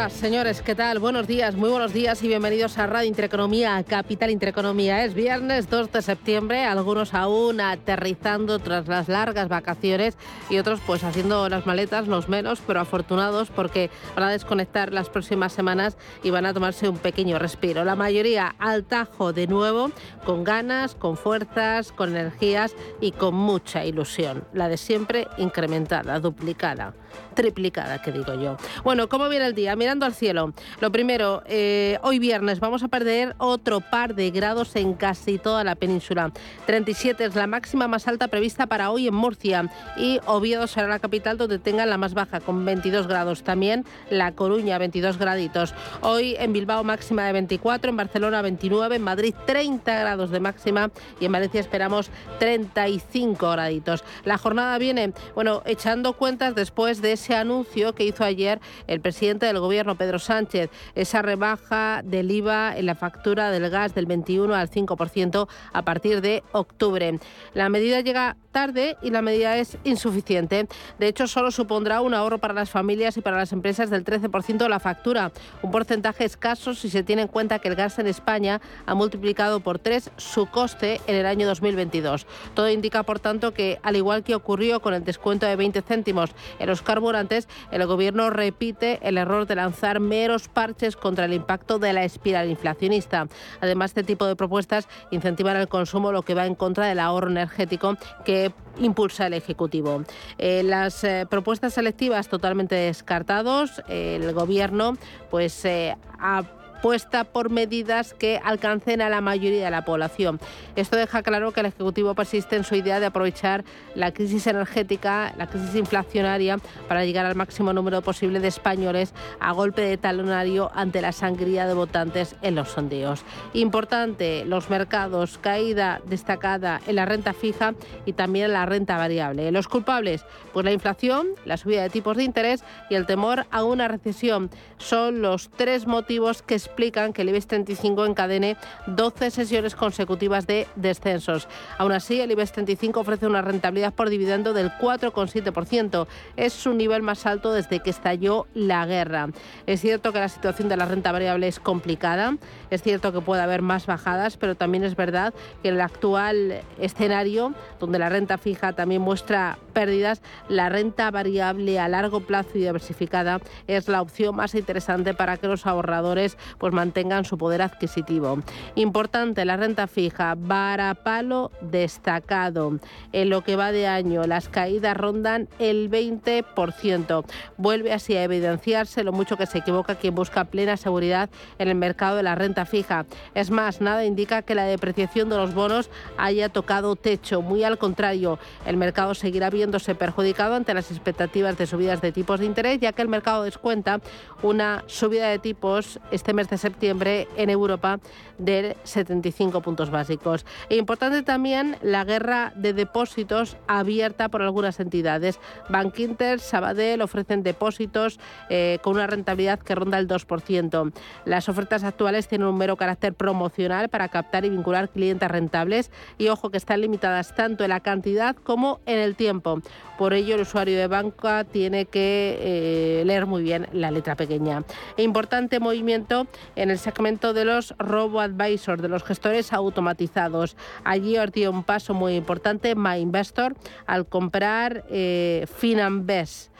Señoras, señores, ¿qué tal? Buenos días, muy buenos días y bienvenidos a Radio Intereconomía, Capital Intereconomía. Es viernes 2 de septiembre, algunos aún aterrizando tras las largas vacaciones y otros pues haciendo las maletas, los menos, pero afortunados porque van a desconectar las próximas semanas y van a tomarse un pequeño respiro. La mayoría al tajo de nuevo, con ganas, con fuerzas, con energías y con mucha ilusión. La de siempre incrementada, duplicada triplicada, que digo yo. Bueno, ¿cómo viene el día? Mirando al cielo. Lo primero, eh, hoy viernes vamos a perder otro par de grados en casi toda la península. 37 es la máxima más alta prevista para hoy en Murcia y Oviedo será la capital donde tengan la más baja, con 22 grados. También La Coruña, 22 graditos. Hoy en Bilbao máxima de 24, en Barcelona 29, en Madrid 30 grados de máxima y en Valencia esperamos 35 graditos. La jornada viene, bueno, echando cuentas después de ese anuncio que hizo ayer el presidente del gobierno, Pedro Sánchez, esa rebaja del IVA en la factura del gas del 21 al 5% a partir de octubre. La medida llega tarde y la medida es insuficiente. De hecho, solo supondrá un ahorro para las familias y para las empresas del 13% de la factura, un porcentaje escaso si se tiene en cuenta que el gas en España ha multiplicado por tres su coste en el año 2022. Todo indica, por tanto, que al igual que ocurrió con el descuento de 20 céntimos en los carburantes, el Gobierno repite el error de lanzar meros parches contra el impacto de la espiral inflacionista. Además, este tipo de propuestas incentivan el consumo, lo que va en contra del ahorro energético que impulsa el Ejecutivo. Eh, las eh, propuestas selectivas totalmente descartados, el Gobierno pues eh, ha puesta por medidas que alcancen a la mayoría de la población. Esto deja claro que el Ejecutivo persiste en su idea de aprovechar la crisis energética, la crisis inflacionaria, para llegar al máximo número posible de españoles a golpe de talonario ante la sangría de votantes en los sondeos. Importante, los mercados, caída destacada en la renta fija y también en la renta variable. Los culpables, pues la inflación, la subida de tipos de interés y el temor a una recesión son los tres motivos que explican que el IBEX 35 encadene 12 sesiones consecutivas de descensos. Aún así, el IBEX 35 ofrece una rentabilidad por dividendo del 4,7%. Es su nivel más alto desde que estalló la guerra. Es cierto que la situación de la renta variable es complicada, es cierto que puede haber más bajadas, pero también es verdad que en el actual escenario, donde la renta fija también muestra pérdidas, la renta variable a largo plazo y diversificada es la opción más interesante para que los ahorradores pues mantengan su poder adquisitivo. Importante, la renta fija, varapalo destacado. En lo que va de año, las caídas rondan el 20%. Vuelve así a evidenciarse lo mucho que se equivoca quien busca plena seguridad en el mercado de la renta fija. Es más, nada indica que la depreciación de los bonos haya tocado techo. Muy al contrario, el mercado seguirá viéndose perjudicado ante las expectativas de subidas de tipos de interés, ya que el mercado descuenta una subida de tipos este mes de septiembre en Europa de 75 puntos básicos. E importante también la guerra de depósitos abierta por algunas entidades. Bank Sabadell ofrecen depósitos eh, con una rentabilidad que ronda el 2%. Las ofertas actuales tienen un mero carácter promocional para captar y vincular clientes rentables y ojo que están limitadas tanto en la cantidad como en el tiempo. Por ello el usuario de banca tiene que eh, leer muy bien la letra pequeña. Importante movimiento en el segmento de los robo-advisors, de los gestores automatizados. Allí os dio un paso muy importante MyInvestor al comprar eh, Finanbest.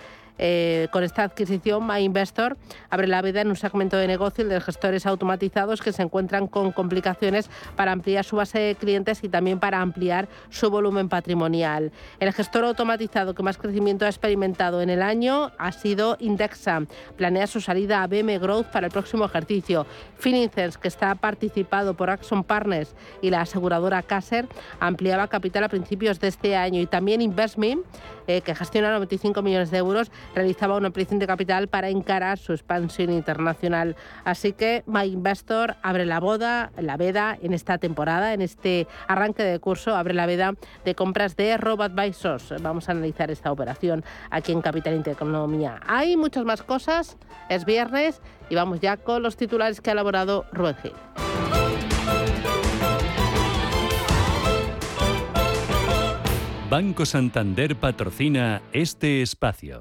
Eh, con esta adquisición, MyInvestor abre la veda en un segmento de negocio de gestores automatizados que se encuentran con complicaciones para ampliar su base de clientes y también para ampliar su volumen patrimonial. El gestor automatizado que más crecimiento ha experimentado en el año ha sido Indexa. Planea su salida a BM Growth para el próximo ejercicio. Finincense, que está participado por Axon Partners y la aseguradora Caser, ampliaba capital a principios de este año. Y también Investment, eh, que gestiona 95 millones de euros, realizaba una ampliación de capital para encarar su expansión internacional. Así que My Investor abre la boda, la veda en esta temporada, en este arranque de curso, abre la veda de compras de RoboAdvisors. Vamos a analizar esta operación aquí en Capital Intereconomía. Hay muchas más cosas, es viernes y vamos ya con los titulares que ha elaborado Rubén Gil. Banco Santander patrocina este espacio.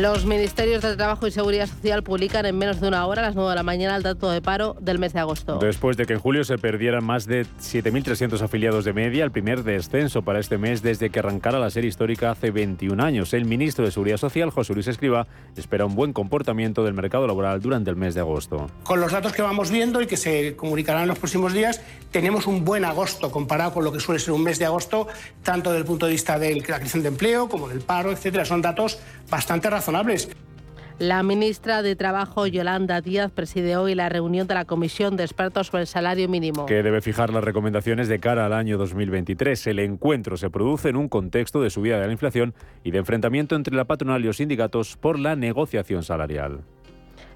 Los ministerios de Trabajo y Seguridad Social publican en menos de una hora, a las 9 de la mañana, el dato de paro del mes de agosto. Después de que en julio se perdieran más de 7.300 afiliados de media, el primer descenso para este mes desde que arrancara la serie histórica hace 21 años. El ministro de Seguridad Social, José Luis Escriba, espera un buen comportamiento del mercado laboral durante el mes de agosto. Con los datos que vamos viendo y que se comunicarán en los próximos días, tenemos un buen agosto comparado con lo que suele ser un mes de agosto, tanto desde el punto de vista de la creación de empleo como del paro, etcétera. Son datos bastante razonables la ministra de Trabajo, Yolanda Díaz, preside hoy la reunión de la Comisión de Expertos sobre el Salario Mínimo. Que debe fijar las recomendaciones de cara al año 2023. El encuentro se produce en un contexto de subida de la inflación y de enfrentamiento entre la patronal y los sindicatos por la negociación salarial.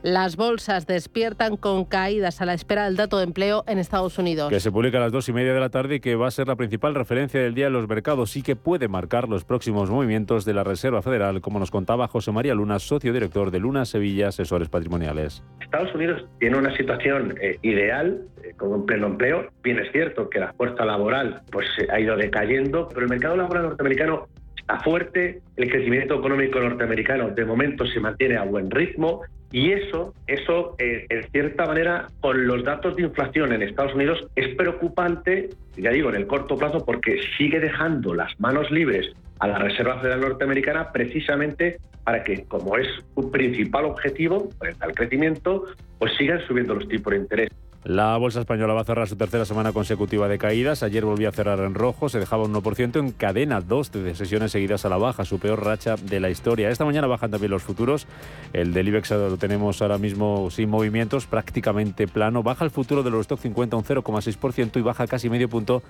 Las bolsas despiertan con caídas a la espera del dato de empleo en Estados Unidos. Que se publica a las dos y media de la tarde y que va a ser la principal referencia del día en los mercados y que puede marcar los próximos movimientos de la Reserva Federal, como nos contaba José María Luna, socio director de Luna Sevilla Asesores Patrimoniales. Estados Unidos tiene una situación eh, ideal eh, con un pleno empleo. Bien es cierto que la fuerza laboral pues, ha ido decayendo, pero el mercado laboral norteamericano está fuerte, el crecimiento económico norteamericano de momento se mantiene a buen ritmo y eso, eso eh, en cierta manera, con los datos de inflación en Estados Unidos es preocupante, ya digo, en el corto plazo, porque sigue dejando las manos libres a la Reserva Federal Norteamericana precisamente para que, como es su principal objetivo, el crecimiento, pues sigan subiendo los tipos de interés. La bolsa española va a cerrar su tercera semana consecutiva de caídas. Ayer volvió a cerrar en rojo, se dejaba un 1% en cadena, dos de sesiones seguidas a la baja, su peor racha de la historia. Esta mañana bajan también los futuros. El del IBEX lo tenemos ahora mismo sin movimientos, prácticamente plano. Baja el futuro de los stock 50 un 0,6% y baja casi medio punto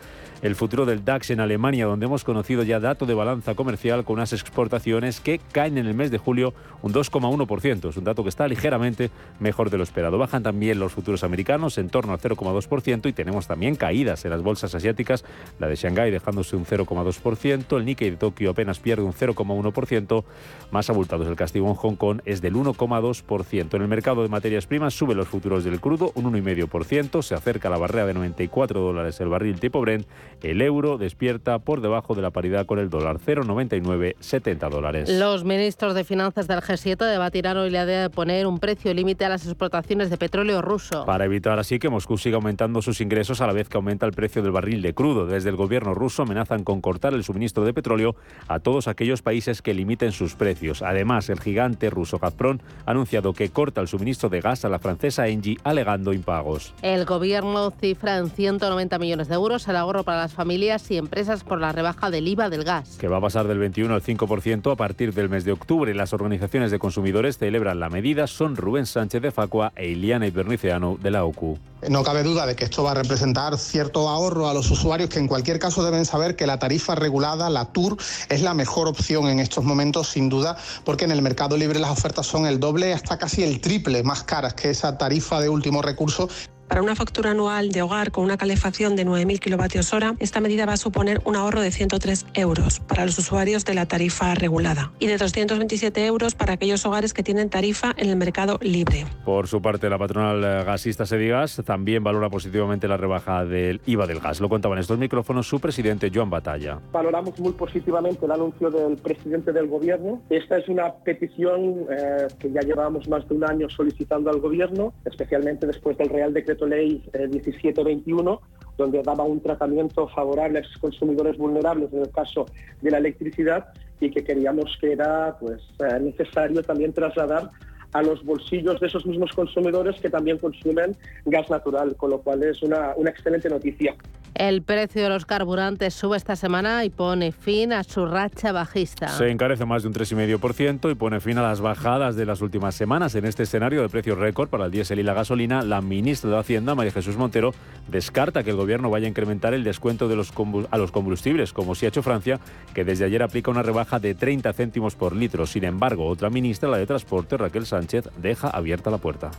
el futuro del DAX en Alemania, donde hemos conocido ya dato de balanza comercial con unas exportaciones que caen en el mes de julio un 2,1%. Es un dato que está ligeramente mejor de lo esperado. Bajan también los futuros americanos en torno al 0,2% y tenemos también caídas en las bolsas asiáticas, la de Shanghái dejándose un 0,2%, el Nikkei de Tokio apenas pierde un 0,1%, más abultados el castigo en Hong Kong es del 1,2%. En el mercado de materias primas sube los futuros del crudo un 1,5%, se acerca a la barrera de 94 dólares el barril tipo Brent, el euro despierta por debajo de la paridad con el dólar 0,9970 dólares. Los ministros de Finanzas del G7 debatirán hoy la idea de poner un precio límite a las exportaciones de petróleo ruso. Para evitar así que Moscú siga aumentando sus ingresos a la vez que aumenta el precio del barril de crudo. Desde el gobierno ruso amenazan con cortar el suministro de petróleo a todos aquellos países que limiten sus precios. Además, el gigante ruso Gazprom ha anunciado que corta el suministro de gas a la francesa Engie alegando impagos. El gobierno cifra en 190 millones de euros el ahorro para las familias y empresas por la rebaja del IVA del gas. Que va a pasar del 21 al 5% a partir del mes de octubre. Las organizaciones de consumidores celebran la medida. Son Rubén Sánchez de Facua e Iliana Iberniceano de la OCU. No cabe duda de que esto va a representar cierto ahorro a los usuarios que en cualquier caso deben saber que la tarifa regulada, la TUR, es la mejor opción en estos momentos sin duda porque en el mercado libre las ofertas son el doble hasta casi el triple más caras que esa tarifa de último recurso para una factura anual de hogar con una calefacción de 9.000 kilovatios hora, esta medida va a suponer un ahorro de 103 euros para los usuarios de la tarifa regulada y de 227 euros para aquellos hogares que tienen tarifa en el mercado libre. Por su parte, la patronal gasista Sedigas también valora positivamente la rebaja del IVA del gas. Lo contaba en estos micrófonos su presidente Joan Batalla. Valoramos muy positivamente el anuncio del presidente del gobierno. Esta es una petición eh, que ya llevamos más de un año solicitando al gobierno, especialmente después del Real Decreto Ley 1721, eh, donde daba un tratamiento favorable a esos consumidores vulnerables en el caso de la electricidad y que queríamos que era pues, eh, necesario también trasladar a los bolsillos de esos mismos consumidores que también consumen gas natural, con lo cual es una, una excelente noticia. El precio de los carburantes sube esta semana y pone fin a su racha bajista. Se encarece más de un 3,5% y pone fin a las bajadas de las últimas semanas. En este escenario de precios récord para el diésel y la gasolina, la ministra de Hacienda, María Jesús Montero, descarta que el gobierno vaya a incrementar el descuento de los a los combustibles, como sí ha hecho Francia, que desde ayer aplica una rebaja de 30 céntimos por litro. Sin embargo, otra ministra, la de Transporte, Raquel Sánchez, deja abierta la puerta.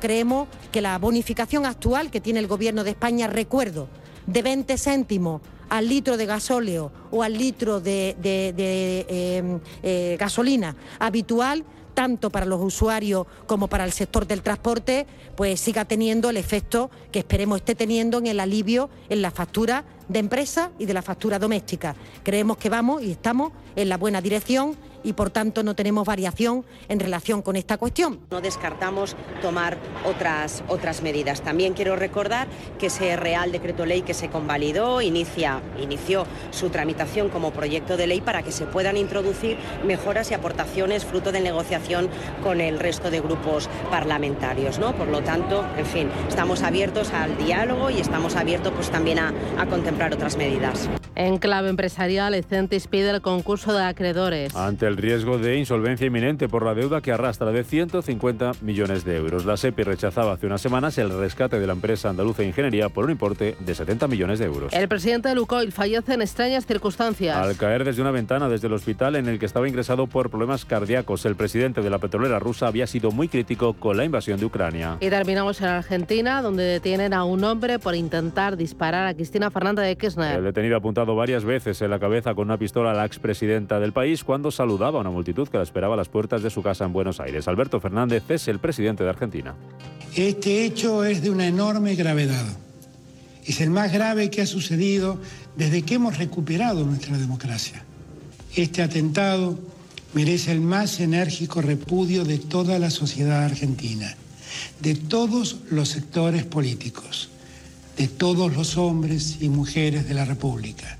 Creemos que la bonificación actual que tiene el Gobierno de España, recuerdo, de 20 céntimos al litro de gasóleo o al litro de, em, eh, gasolina habitual, tanto para los usuarios como para el sector del transporte, pues siga teniendo el efecto que esperemos esté teniendo en el alivio en la factura de empresa y de la factura doméstica. Creemos que vamos y estamos en la buena dirección y por tanto no tenemos variación en relación con esta cuestión. No descartamos tomar otras, otras medidas. También quiero recordar que ese Real Decreto Ley que se convalidó inicia, inició su tramitación como proyecto de ley para que se puedan introducir mejoras y aportaciones fruto de negociación con el resto de grupos parlamentarios. ¿no? Por lo tanto, en fin, estamos abiertos al diálogo y estamos abiertos pues, también a, a contemplar otras medidas. En clave empresarial, Ecentis pide el concurso de acreedores. Ante el riesgo de insolvencia inminente por la deuda que arrastra de 150 millones de euros. La SEPI rechazaba hace unas semanas el rescate de la empresa andaluza de ingeniería por un importe de 70 millones de euros. El presidente de Lucoil fallece en extrañas circunstancias. Al caer desde una ventana desde el hospital en el que estaba ingresado por problemas cardíacos, el presidente de la petrolera rusa había sido muy crítico con la invasión de Ucrania. Y terminamos en Argentina, donde detienen a un hombre por intentar disparar a Cristina Fernández de Kirchner. El detenido ha apuntado varias veces en la cabeza con una pistola a la expresidenta del país cuando saludaba a una multitud que la esperaba a las puertas de su casa en Buenos Aires. Alberto Fernández es el presidente de Argentina. Este hecho es de una enorme gravedad. Es el más grave que ha sucedido desde que hemos recuperado nuestra democracia. Este atentado merece el más enérgico repudio de toda la sociedad argentina, de todos los sectores políticos, de todos los hombres y mujeres de la República.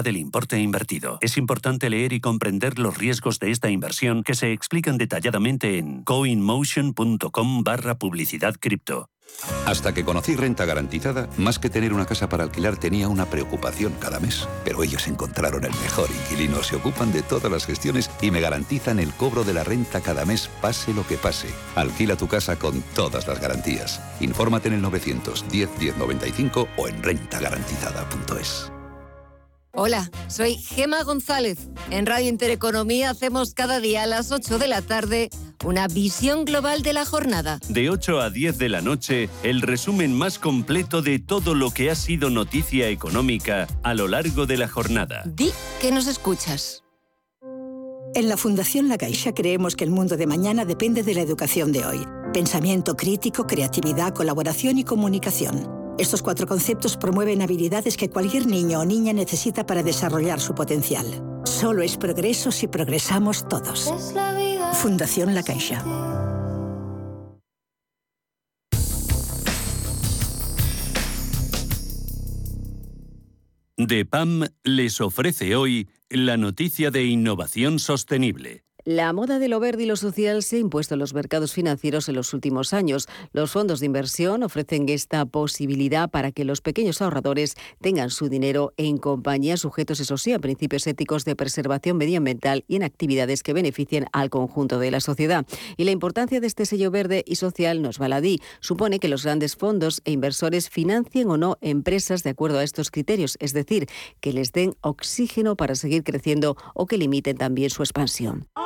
del importe invertido. Es importante leer y comprender los riesgos de esta inversión que se explican detalladamente en coinmotion.com barra publicidad cripto. Hasta que conocí Renta Garantizada, más que tener una casa para alquilar tenía una preocupación cada mes. Pero ellos encontraron el mejor inquilino, se ocupan de todas las gestiones y me garantizan el cobro de la renta cada mes, pase lo que pase. Alquila tu casa con todas las garantías. Infórmate en el 910 1095 o en rentagarantizada.es. Hola, soy Gema González. En Radio Intereconomía hacemos cada día a las 8 de la tarde una visión global de la jornada. De 8 a 10 de la noche, el resumen más completo de todo lo que ha sido noticia económica a lo largo de la jornada. Di que nos escuchas. En la Fundación La Caixa creemos que el mundo de mañana depende de la educación de hoy. Pensamiento crítico, creatividad, colaboración y comunicación. Estos cuatro conceptos promueven habilidades que cualquier niño o niña necesita para desarrollar su potencial. Solo es progreso si progresamos todos. Fundación La Caixa. DEPAM les ofrece hoy la noticia de innovación sostenible. La moda de lo verde y lo social se ha impuesto en los mercados financieros en los últimos años. Los fondos de inversión ofrecen esta posibilidad para que los pequeños ahorradores tengan su dinero en compañías sujetos, eso sí, a principios éticos de preservación medioambiental y en actividades que beneficien al conjunto de la sociedad. Y la importancia de este sello verde y social nos baladí. Supone que los grandes fondos e inversores financien o no empresas de acuerdo a estos criterios, es decir, que les den oxígeno para seguir creciendo o que limiten también su expansión.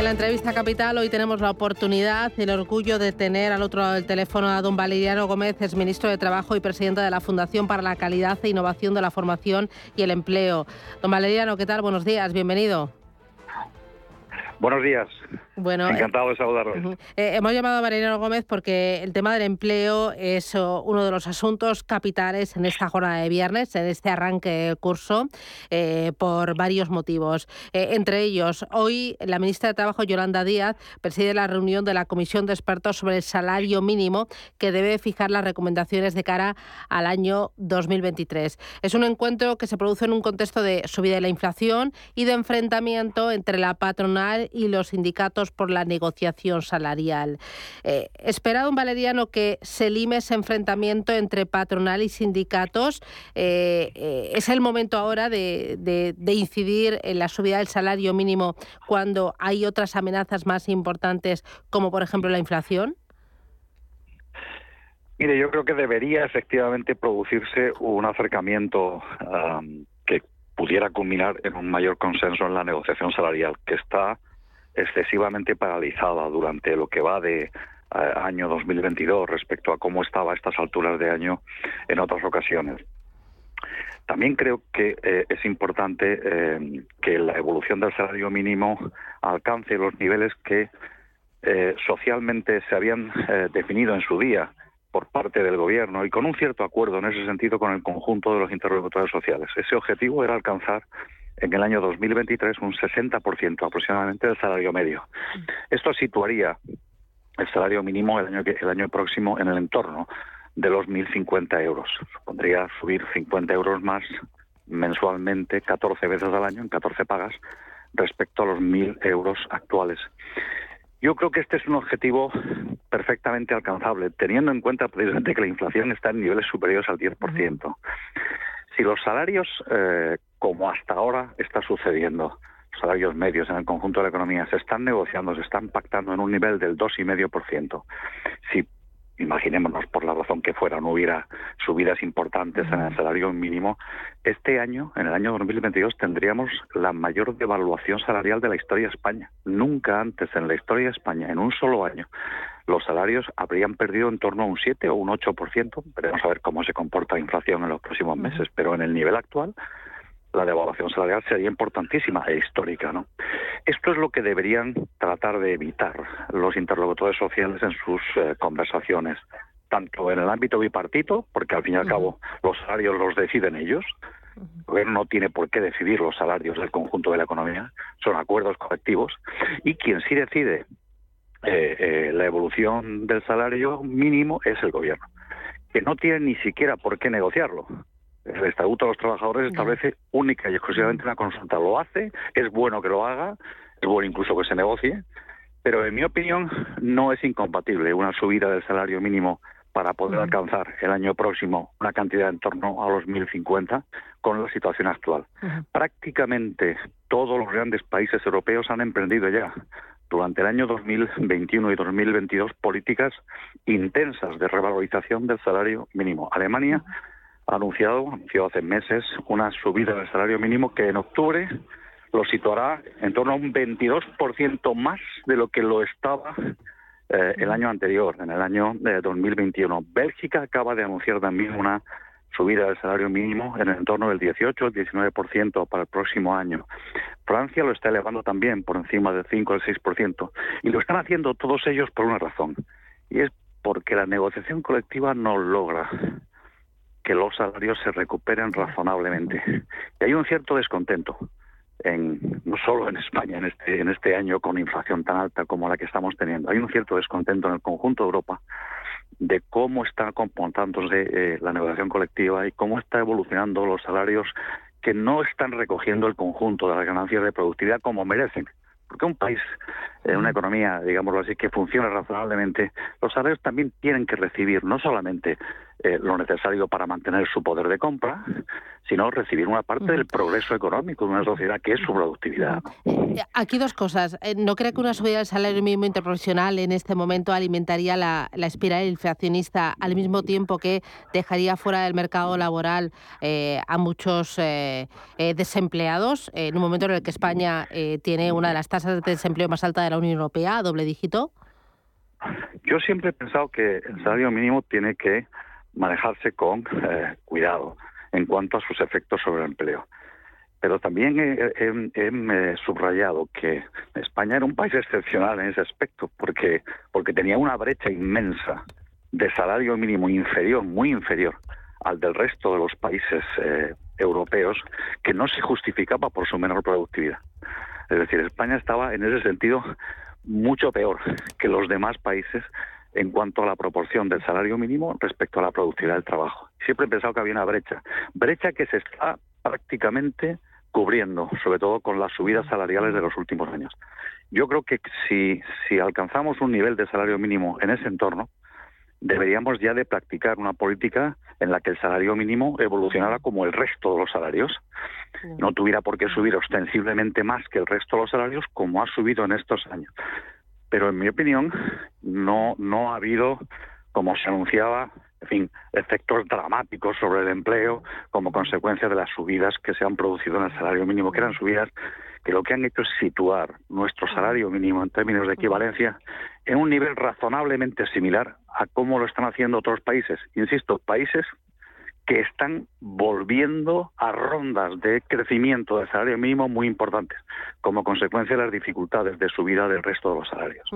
En la entrevista capital hoy tenemos la oportunidad y el orgullo de tener al otro lado del teléfono a don Valeriano Gómez, es ministro de Trabajo y presidente de la Fundación para la Calidad e Innovación de la Formación y el Empleo. Don Valeriano, ¿qué tal? Buenos días, bienvenido. Buenos días. Bueno, Encantado de saludarles. Eh, hemos llamado a Mariano Gómez porque el tema del empleo es oh, uno de los asuntos capitales en esta jornada de viernes, en este arranque de curso, eh, por varios motivos. Eh, entre ellos, hoy la ministra de Trabajo, Yolanda Díaz, preside la reunión de la Comisión de Expertos sobre el salario mínimo que debe fijar las recomendaciones de cara al año 2023. Es un encuentro que se produce en un contexto de subida de la inflación y de enfrentamiento entre la patronal y los sindicatos por la negociación salarial. Eh, ¿Espera don Valeriano que se lime ese enfrentamiento entre patronal y sindicatos? Eh, eh, ¿Es el momento ahora de, de, incidir en la subida del salario mínimo cuando hay otras amenazas más importantes como por ejemplo la inflación? Mire, yo creo que debería efectivamente producirse un acercamiento que pudiera culminar en un mayor consenso en la negociación salarial, que está excesivamente paralizada durante lo que va de eh, año 2022 respecto a cómo estaba a estas alturas de año en otras ocasiones. También creo que eh, es importante eh, que la evolución del salario mínimo alcance los niveles que socialmente se habían definido en su día por parte del gobierno y con un cierto acuerdo en ese sentido con el conjunto de los interlocutores sociales. Ese objetivo era alcanzar en el año 2023 un 60% aproximadamente del salario medio. Esto situaría el salario mínimo el año, el año próximo en el entorno de los 1.050 euros. Supondría subir 50 euros más mensualmente, 14 veces al año, en 14 pagas, respecto a los 1.000 euros actuales. Yo creo que este es un objetivo perfectamente alcanzable, teniendo en cuenta precisamente que la inflación está en niveles superiores al 10%. Si los salarios, eh, como hasta ahora está sucediendo, los salarios medios en el conjunto de la economía se están negociando, se están pactando en un nivel del 2,5%, si imaginémonos por la razón que fuera, no hubiera subidas importantes en el salario mínimo, este año, en el año 2022, tendríamos la mayor devaluación salarial de la historia de España. Nunca antes en la historia de España, en un solo año, los salarios habrían perdido en torno a un 7 o un 8%. Veremos a ver cómo se comporta la inflación en los próximos meses, pero en el nivel actual la devaluación salarial sería importantísima e histórica. ¿no? Esto es lo que deberían tratar de evitar los interlocutores sociales en sus eh, conversaciones, tanto en el ámbito bipartito, porque al fin y al cabo los salarios los deciden ellos, el gobierno no tiene por qué decidir los salarios del conjunto de la economía, son acuerdos colectivos, y quien sí decide eh, eh, la evolución del salario mínimo es el gobierno, que no tiene ni siquiera por qué negociarlo. El Estatuto de los Trabajadores establece única y exclusivamente una consulta. Lo hace, es bueno que lo haga, es bueno incluso que se negocie, pero en mi opinión no es incompatible una subida del salario mínimo para poder alcanzar el año próximo una cantidad en torno a los 1.050 con la situación actual. Prácticamente todos los grandes países europeos han emprendido ya durante el año 2021 y 2022 políticas intensas de revalorización del salario mínimo. Alemania anunciado, anunció hace meses, una subida del salario mínimo que en octubre lo situará en torno a un 22% más de lo que lo estaba eh, el año anterior, en el año de 2021. Bélgica acaba de anunciar también una subida del salario mínimo en el entorno del 18 o 19% para el próximo año. Francia lo está elevando también por encima del 5 o el 6%. Y lo están haciendo todos ellos por una razón. Y es porque la negociación colectiva no logra que los salarios se recuperen razonablemente. Y hay un cierto descontento. En, no solo en España en este, en este año con inflación tan alta como la que estamos teniendo. Hay un cierto descontento en el conjunto de Europa de cómo está comportándose eh, la negociación colectiva y cómo está evolucionando los salarios que no están recogiendo el conjunto de las ganancias de productividad como merecen. Porque un país, en una economía, digámoslo así, que funciona razonablemente, los salarios también tienen que recibir no solamente eh, lo necesario para mantener su poder de compra, sino recibir una parte del progreso económico de una sociedad que es su productividad. Eh, aquí dos cosas. Eh, ¿No cree que una subida del salario mínimo interprofesional en este momento alimentaría la, espiral inflacionista al mismo tiempo que dejaría fuera del mercado laboral a muchos desempleados en un momento en el que España tiene una de las tasas de desempleo más alta de la Unión Europea, doble dígito? Yo siempre he pensado que el salario mínimo tiene que manejarse con eh, cuidado en cuanto a sus efectos sobre el empleo. Pero también he, subrayado que España era un país excepcional en ese aspecto, porque, porque tenía una brecha inmensa de salario mínimo inferior, muy inferior al del resto de los países eh, europeos, que no se justificaba por su menor productividad. Es decir, España estaba en ese sentido mucho peor que los demás países en cuanto a la proporción del salario mínimo respecto a la productividad del trabajo. Siempre he pensado que había una brecha, brecha que se está prácticamente cubriendo, sobre todo con las subidas salariales de los últimos años. Yo creo que si, si alcanzamos un nivel de salario mínimo en ese entorno, deberíamos ya de practicar una política en la que el salario mínimo evolucionara como el resto de los salarios. No tuviera por qué subir ostensiblemente más que el resto de los salarios como ha subido en estos años pero en mi opinión no, no ha habido, como se anunciaba, en fin, efectos dramáticos sobre el empleo como consecuencia de las subidas que se han producido en el salario mínimo, que eran subidas que lo que han hecho es situar nuestro salario mínimo en términos de equivalencia en un nivel razonablemente similar a cómo lo están haciendo otros países. Insisto, países que están volviendo a rondas de crecimiento del salario mínimo muy importantes, como consecuencia de las dificultades de subida del resto de los salarios.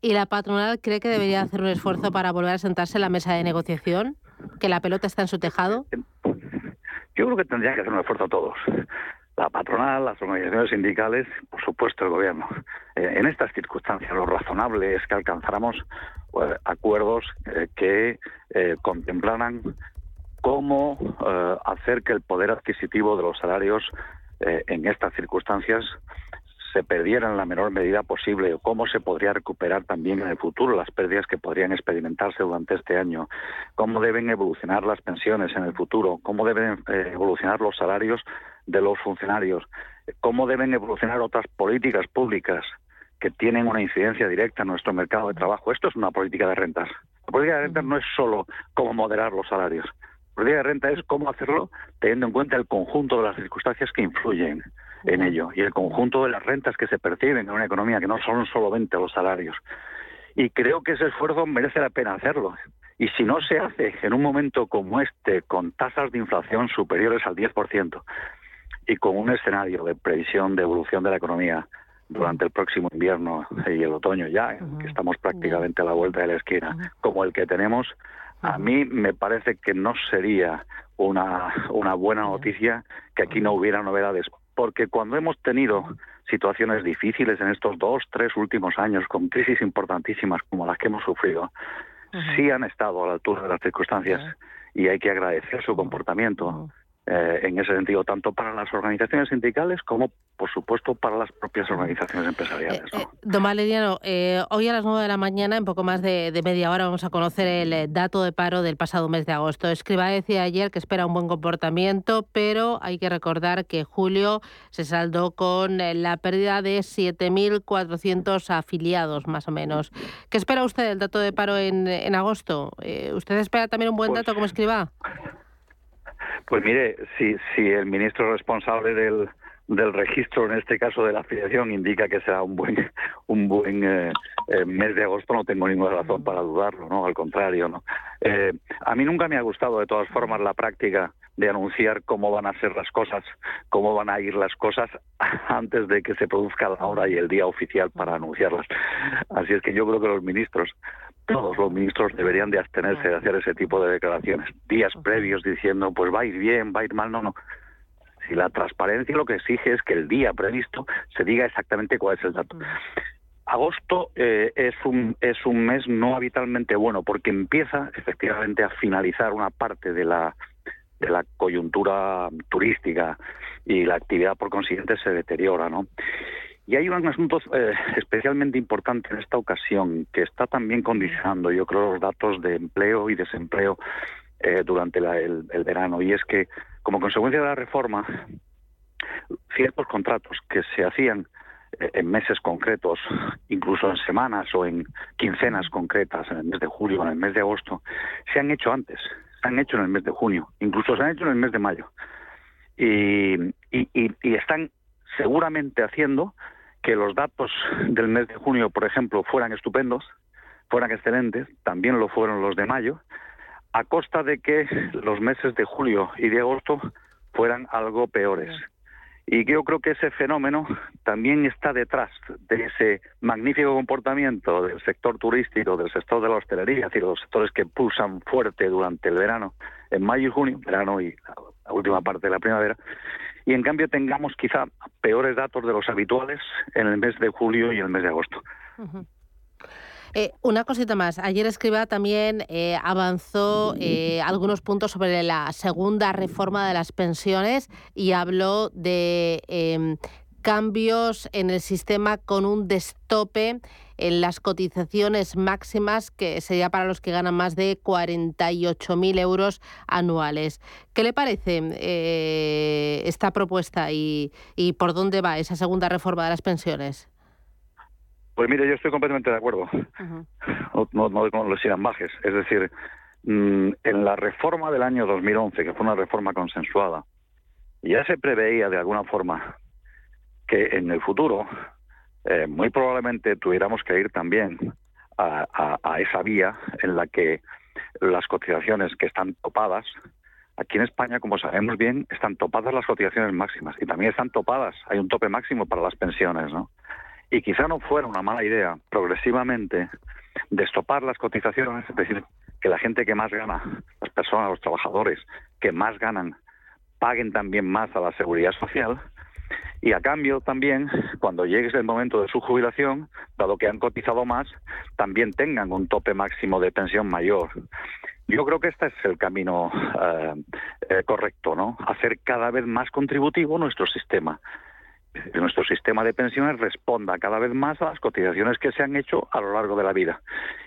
¿Y la patronal cree que debería hacer un esfuerzo para volver a sentarse en la mesa de negociación? ¿Que la pelota está en su tejado? Yo creo que tendría que hacer un esfuerzo a todos. La patronal, las organizaciones sindicales, por supuesto el gobierno. Eh, en estas circunstancias, lo razonable es que alcanzáramos pues, acuerdos eh, que eh, contemplaran cómo eh, hacer que el poder adquisitivo de los salarios eh, en estas circunstancias se perdiera en la menor medida posible o cómo se podría recuperar también en el futuro las pérdidas que podrían experimentarse durante este año, cómo deben evolucionar las pensiones en el futuro, cómo deben eh, evolucionar los salarios de los funcionarios, cómo deben evolucionar otras políticas públicas que tienen una incidencia directa en nuestro mercado de trabajo. Esto es una política de rentas. La política de rentas no es solo cómo moderar los salarios, política de renta es cómo hacerlo teniendo en cuenta el conjunto de las circunstancias que influyen en ello y el conjunto de las rentas que se perciben en una economía que no son solamente los salarios. Y creo que ese esfuerzo merece la pena hacerlo. Y si no se hace en un momento como este, con tasas de inflación superiores al 10% y con un escenario de previsión de evolución de la economía durante el próximo invierno y el otoño ya, que estamos prácticamente a la vuelta de la esquina, como el que tenemos, a mí me parece que no sería una, una buena noticia que aquí no hubiera novedades, porque cuando hemos tenido situaciones difíciles en estos dos, tres últimos años, con crisis importantísimas como las que hemos sufrido, sí han estado a la altura de las circunstancias y hay que agradecer su comportamiento. Eh, en ese sentido, tanto para las organizaciones sindicales como, por supuesto, para las propias organizaciones empresariales. Eh, eh, don Valeriano, hoy a las nueve de la mañana, en poco más de, media hora, vamos a conocer el dato de paro del pasado mes de agosto. Escriba decía ayer que espera un buen comportamiento, pero hay que recordar que julio se saldó con la pérdida de 7.400 afiliados, más o menos. ¿Qué espera usted del dato de paro en, en agosto? ¿Usted espera también un buen pues dato como escriba? Pues mire, si, si el ministro responsable del, del registro, en este caso de la afiliación, indica que será un buen un buen eh, eh, mes de agosto, no tengo ninguna razón para dudarlo, ¿no? Al contrario, ¿no? Eh, a mí nunca me ha gustado, de todas formas, la práctica de anunciar cómo van a ser las cosas, cómo van a ir las cosas antes de que se produzca la hora y el día oficial para anunciarlas. Así es que yo creo que los ministros, todos los ministros deberían de abstenerse de hacer ese tipo de declaraciones días previos diciendo pues va a ir bien, va a ir mal, no, no. Si la transparencia lo que exige es que el día previsto se diga exactamente cuál es el dato. Agosto eh, es un es un mes no habitualmente bueno porque empieza efectivamente a finalizar una parte de la de la coyuntura turística y la actividad por consiguiente se deteriora, ¿no? Y hay un asunto eh, especialmente importante en esta ocasión que está también condicionando, yo creo, los datos de empleo y desempleo eh, durante el, verano. Y es que, como consecuencia de la reforma, ciertos contratos que se hacían eh, en meses concretos, incluso en semanas o en quincenas concretas, en el mes de julio o en el mes de agosto, se han hecho antes, se han hecho en el mes de junio, incluso se han hecho en el mes de mayo. y, y están seguramente haciendo que los datos del mes de junio, por ejemplo, fueran estupendos, fueran excelentes, también lo fueron los de mayo, a costa de que los meses de julio y de agosto fueran algo peores. Y yo creo que ese fenómeno también está detrás de ese magnífico comportamiento del sector turístico, del sector de la hostelería, es decir, los sectores que pulsan fuerte durante el verano, en mayo y junio, verano y la última parte de la primavera, y en cambio tengamos quizá peores datos de los habituales en el mes de julio y el mes de agosto. Eh, una cosita más. Ayer Escriba también eh, avanzó eh, algunos puntos sobre la segunda reforma de las pensiones y habló de em, cambios en el sistema con un destope en las cotizaciones máximas, que sería para los que ganan más de 48.000 euros anuales. ¿Qué le parece eh, esta propuesta y, por dónde va esa segunda reforma de las pensiones? Pues mire, yo estoy completamente de acuerdo. No, no, con los bajes. Es decir, mm, en la reforma del año 2011, que fue una reforma consensuada, ya se preveía de alguna forma que en el futuro eh, muy probablemente tuviéramos que ir también a, esa vía en la que las cotizaciones que están topadas, aquí en España, como sabemos bien, están topadas las cotizaciones máximas y también están topadas, hay un tope máximo para las pensiones, ¿no? Y quizá no fuera una mala idea progresivamente destopar las cotizaciones, es decir, que la gente que más gana, las personas, los trabajadores que más ganan, paguen también más a la seguridad social y a cambio también, cuando llegue el momento de su jubilación, dado que han cotizado más, también tengan un tope máximo de pensión mayor. Yo creo que este es el camino eh, eh, correcto, ¿no? Hacer cada vez más contributivo nuestro sistema. Nuestro sistema de pensiones responda cada vez más a las cotizaciones que se han hecho a lo largo de la vida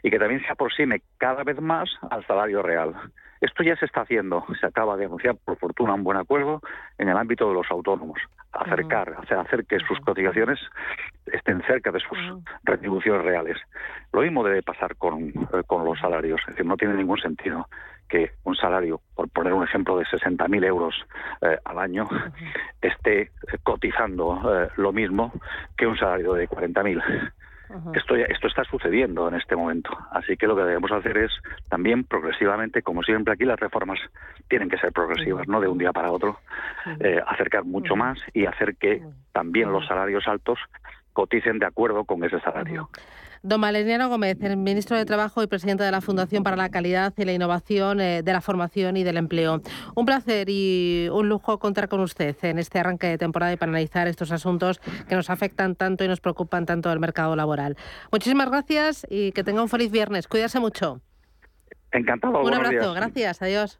y que también se aproxime cada vez más al salario real. Esto ya se está haciendo, se acaba de anunciar por fortuna un buen acuerdo en el ámbito de los autónomos, acercar, hacer que sus cotizaciones estén cerca de sus retribuciones reales. Lo mismo debe pasar con, eh, con los salarios, es decir, no tiene ningún sentido que un salario, por poner un ejemplo, de 60.000 euros eh, al año, esté cotizando eh, lo mismo que un salario de 40.000. Esto, esto está sucediendo en este momento. Así que lo que debemos hacer es también progresivamente, como siempre aquí, las reformas tienen que ser progresivas, no de un día para otro, eh, acercar mucho más y hacer que también los salarios altos coticen de acuerdo con ese salario. Don Valeriano Gómez, el ministro de Trabajo y presidente de la Fundación para la Calidad y la Innovación eh, de la Formación y del Empleo. Un placer y un lujo contar con usted en este arranque de temporada y para analizar estos asuntos que nos afectan tanto y nos preocupan tanto del mercado laboral. Muchísimas gracias y que tenga un feliz viernes. Cuídase mucho. Encantado. Un abrazo. Gracias. Adiós.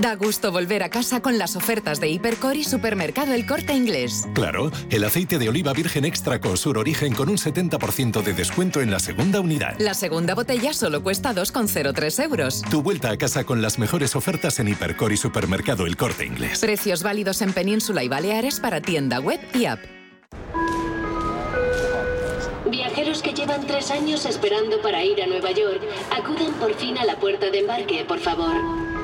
Da gusto volver a casa con las ofertas de Hipercor y Supermercado El Corte Inglés. Claro, el aceite de oliva virgen extra con sur origen con un 70% de descuento en la segunda unidad. La segunda botella solo cuesta 2,03 euros. Tu vuelta a casa con las mejores ofertas en Hipercor y Supermercado El Corte Inglés. Precios válidos en Península y Baleares para tienda web y app. Viajeros que llevan tres años esperando para ir a Nueva York, acudan por fin a la puerta de embarque, por favor.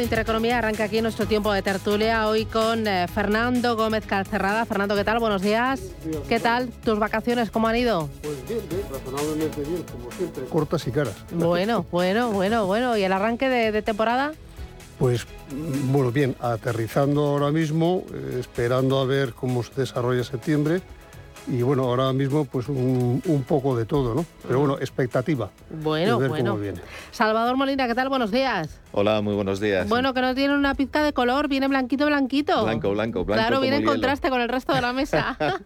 De Intereconomía arranca aquí nuestro tiempo de tertulia hoy con eh, Fernando Gómez Calcerrada. Fernando, ¿qué tal? Buenos días. ¿Qué tal? ¿Tus vacaciones cómo han ido? Pues bien, bien, razonablemente bien, como siempre, cortas y caras. Bueno, bueno, bueno, bueno. ¿Y el arranque de, de temporada? Pues mm, bueno, bien, aterrizando ahora mismo, eh, esperando a ver cómo se desarrolla septiembre. Y bueno, ahora mismo pues un, un poco de todo, ¿no? Pero bueno, expectativa. Bueno, de ver bueno. cómo viene. Salvador Molina, ¿qué tal? Buenos días. Hola, muy buenos días. Bueno, que no tiene una pizca de color, viene blanquito, blanquito. Blanco, blanco, blanco. Claro, viene en hielo. contraste con el resto de la mesa.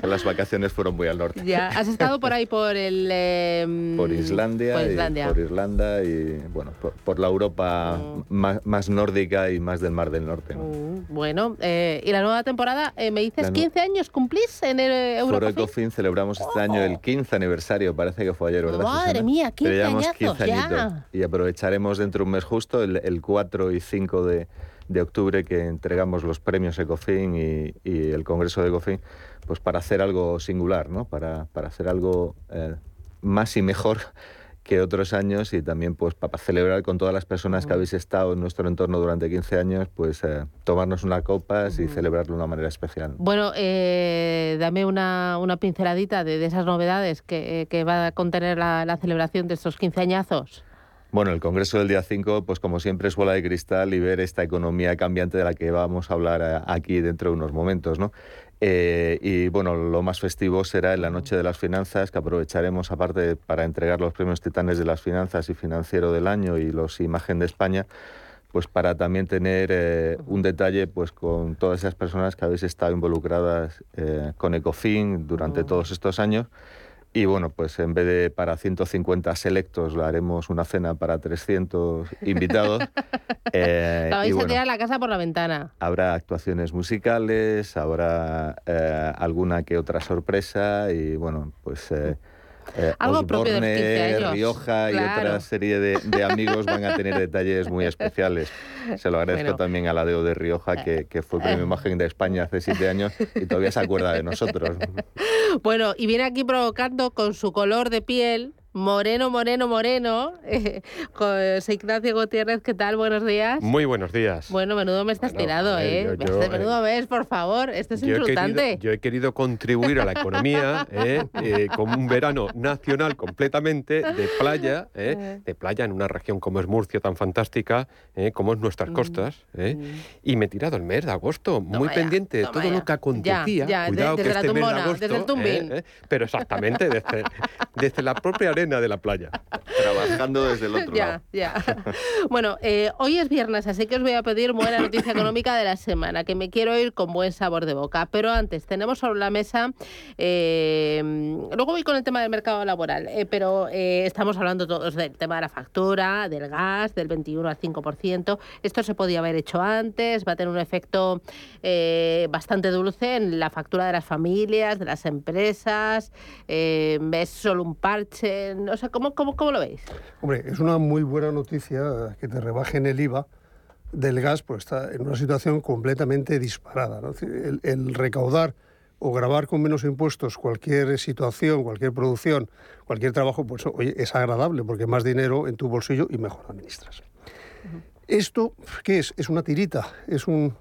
Las vacaciones fueron muy al norte. ya, has estado por ahí por el... eh, Por Islandia, por y Islandia. por Irlanda y bueno, por, por la Europa más, más nórdica y más del Mar del Norte. ¿no? Mm, Bueno, eh, y la nueva temporada, eh, me dices La nu- 15 años cumplís en el eh, Foro Eurocofin. Ecofin celebramos este año el 15 aniversario, parece que fue ayer, ¿verdad? Madre Susana? mía, 15 Pero llevamos añazos 15 ya. añitos. Y aprovecharemos dentro de un mes justo, el, el 4 y 5 de, de octubre, que entregamos los premios Ecofin y, y el Congreso de Ecofin, pues para hacer algo singular, ¿no? Para, para hacer algo eh, más y mejor que otros años y también pues para celebrar con todas las personas que habéis estado en nuestro entorno durante 15 años, pues eh, tomarnos unas copas y celebrarlo de una manera especial. Bueno, eh, dame una, una pinceladita de, de esas novedades que, que va a contener la, la celebración de estos 15 añazos. Bueno, el Congreso del día 5, pues como siempre es bola de cristal y ver esta economía cambiante de la que vamos a hablar eh, aquí dentro de unos momentos, ¿no? Eh, y bueno, lo más festivo será en la Noche de las Finanzas, que aprovecharemos aparte para entregar los premios Titanes de las Finanzas y Financiero del Año y los Imagen de España, pues para también tener eh, un detalle pues con todas esas personas que habéis estado involucradas eh, con Ecofin durante todos estos años. Y bueno, pues en vez de para 150 selectos, haremos una cena para 300 invitados. Eh, la y vais a tirar la casa por la ventana. habrá actuaciones musicales, habrá eh, alguna que otra sorpresa y bueno, pues... eh, eh, Algo propio de los 15 Osborne, años. Rioja y Claro. otra serie de, de amigos van a tener detalles muy especiales. Se lo agradezco Bueno. también a la Deo de Rioja, que, que fue premio imagen de España hace siete años y todavía se acuerda de nosotros. Bueno, y viene aquí provocando con su color de piel, moreno, moreno, moreno, eh, José Ignacio Gutiérrez, ¿qué tal? Buenos días. Muy buenos días. Bueno, menudo me estás Bueno, tirado, ¿eh? yo- yo, Este menudo ves, por favor. Esto es Yo he, insultante. querido, yo he querido contribuir a la economía ¿eh? Eh, con un verano nacional completamente de playa, ¿eh? de playa en una región como es Murcia, tan fantástica, ¿eh? como es nuestras Mm. costas. ¿eh? Y me he tirado el mes de agosto, muy ya, pendiente de todo ya. lo que acontecía. Ya, Cuidado desde que la este mes de tumbona, agosto, desde el tumbín. ¿eh? ¿eh? pero exactamente desde, desde la propia arena de la playa. Trabajando desde el otro Ya, ya. Bueno, eh, hoy es viernes, así que os voy a pedir buena noticia económica de la semana, que me quiero ir con buen sabor de boca. Pero antes, tenemos sobre la mesa eh, luego voy con el tema del mercado laboral, eh, pero eh, estamos hablando todos del tema de la factura, del gas, del 21 al 5%. Esto se podía haber hecho antes, va a tener un efecto eh, bastante dulce en la factura de las familias, de las empresas. ¿Es solo un parche? O sea, ¿cómo, cómo, cómo lo veis? Hombre, es una muy buena noticia que te rebajen el IVA del gas, pues está en una situación completamente disparada. el recaudar o grabar con menos impuestos cualquier situación, cualquier producción, cualquier trabajo, pues oye, es agradable porque más dinero en tu bolsillo y mejor administras. Esto, ¿qué es? Es una tirita, es un,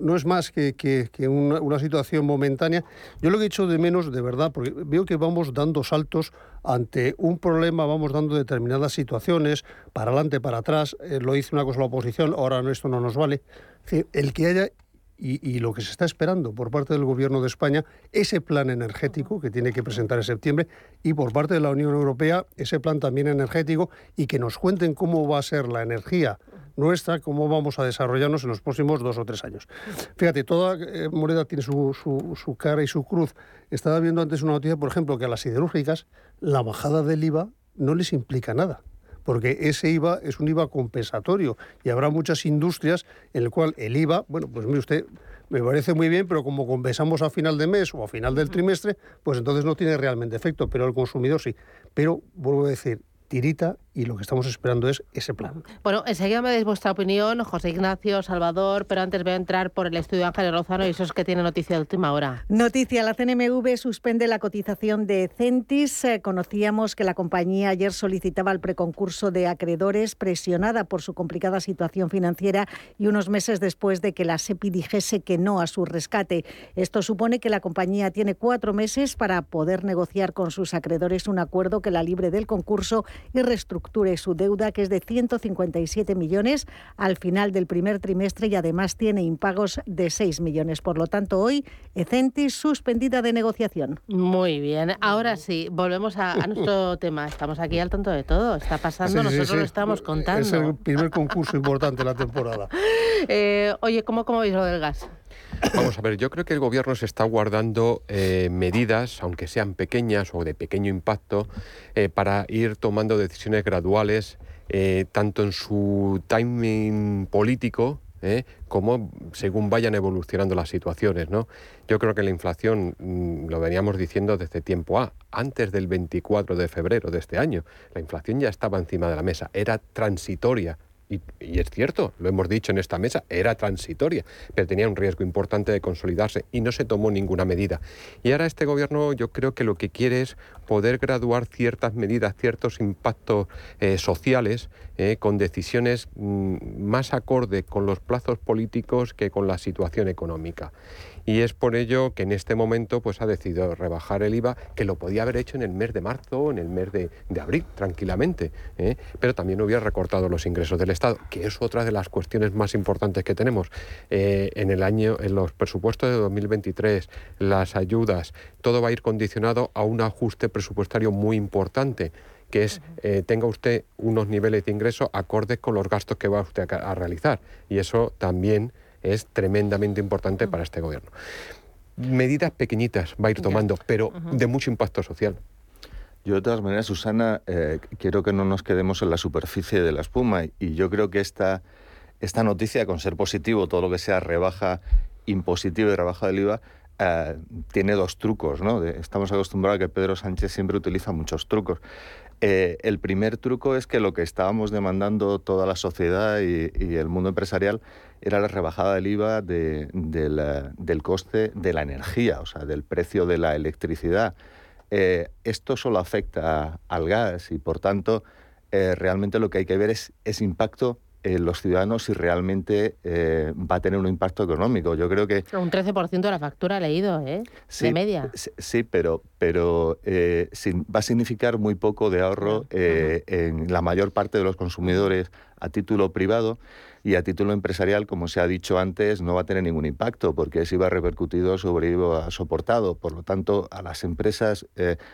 no, es más que, una, situación momentánea. Yo lo que he hecho de menos, de verdad, porque veo que vamos dando saltos ante un problema, vamos dando determinadas situaciones, para adelante, para atrás, eh, lo hizo una cosa la oposición, ahora esto no nos vale. el que haya y, lo que se está esperando por parte del Gobierno de España, ese plan energético que tiene que presentar en septiembre y por parte de la Unión Europea, ese plan también energético y que nos cuenten cómo va a ser la energía nuestra, cómo vamos a desarrollarnos en los próximos dos o tres años. Fíjate, toda eh, moneda tiene su, su, cara y su cruz. Estaba viendo antes una noticia, por ejemplo, que a las siderúrgicas la bajada del IVA no les implica nada porque ese IVA es un IVA compensatorio y habrá muchas industrias en el cual el IVA, bueno, pues mire usted, me parece muy bien, pero como compensamos a final de mes o a final del trimestre, pues entonces no tiene realmente efecto, pero el consumidor sí. Pero vuelvo a decir, tirita y lo que estamos esperando es ese plan. Bueno, enseguida me deis vuestra opinión, José Ignacio, Salvador, pero antes voy a entrar por el estudio Ángeles Lozano y eso es que tiene noticia de última hora. Noticia, la CNMV suspende la cotización de Centis. Eh, conocíamos que la compañía ayer solicitaba el preconcurso de acreedores presionada por su complicada situación financiera y unos meses después de que la SEPI dijese que no a su rescate. Esto supone que la compañía tiene cuatro meses para poder negociar con sus acreedores un acuerdo que la libre del concurso y reestructure su deuda, que es de 157 millones al final del primer trimestre y además tiene impagos de 6 millones. Por lo tanto, hoy Ecentis suspendida de negociación. Muy bien. Ahora sí, volvemos a, nuestro tema. Estamos aquí al tanto de todo. Está pasando, nosotros lo estamos contando. Es el primer concurso importante de la temporada. Eh, oye, ¿cómo, ¿cómo veis lo del gas? Vamos a ver, yo creo que el gobierno se está guardando eh, medidas, aunque sean pequeñas o de pequeño impacto, eh, para ir tomando decisiones graduales, eh, tanto en su timing político, como según vayan evolucionando las situaciones. ¿no? Yo creo que la inflación, mm, lo veníamos diciendo desde tiempo A, antes del 24 de febrero de este año, la inflación ya estaba encima de la mesa, era transitoria y, es cierto, lo hemos dicho en esta mesa, era transitoria, pero tenía un riesgo importante de consolidarse y no se tomó ninguna medida. Y ahora este gobierno yo creo que lo que quiere es poder graduar ciertas medidas, ciertos impactos eh, sociales eh, con decisiones mm, más acorde con los plazos políticos que con la situación económica y es por ello que en este momento pues, ha decidido rebajar el IVA, que lo podía haber hecho en el mes de marzo o en el mes de, abril, tranquilamente, ¿eh? pero también hubiera recortado los ingresos del Estado, que es otra de las cuestiones más importantes que tenemos. Eh, en el año, en los presupuestos de 2023, las ayudas, todo va a ir condicionado a un ajuste presupuestario muy importante que es eh, tenga usted unos niveles de ingreso acordes con los gastos que va usted a realizar. Y eso también es tremendamente importante para este gobierno. Medidas pequeñitas va a ir tomando, pero de mucho impacto social. Yo de todas maneras, Susana, eh, quiero que no nos quedemos en la superficie de la espuma y yo creo que esta, esta noticia, con ser positivo, todo lo que sea rebaja impositiva y rebaja del IVA, eh, tiene dos trucos. ¿no? estamos acostumbrados a que Pedro Sánchez siempre utiliza muchos trucos. Eh, el primer truco es que lo que estábamos demandando toda la sociedad y, el mundo empresarial era la rebajada del IVA del coste de la energía, o sea, del precio de la electricidad. Eh, esto solo afecta al gas y, por tanto, eh, realmente lo que hay que ver es ese impacto eh, los ciudadanos si realmente eh, va a tener un impacto económico. Yo creo que... Un 13% de la factura leído, ¿eh? de media. Sí, pero, pero eh, va a significar muy poco de ahorro en la mayor parte de los consumidores a título privado y a título empresarial, como se ha dicho antes, no va a tener ningún impacto porque es IVA repercutido sobre IVA soportado. Por lo tanto, a las empresas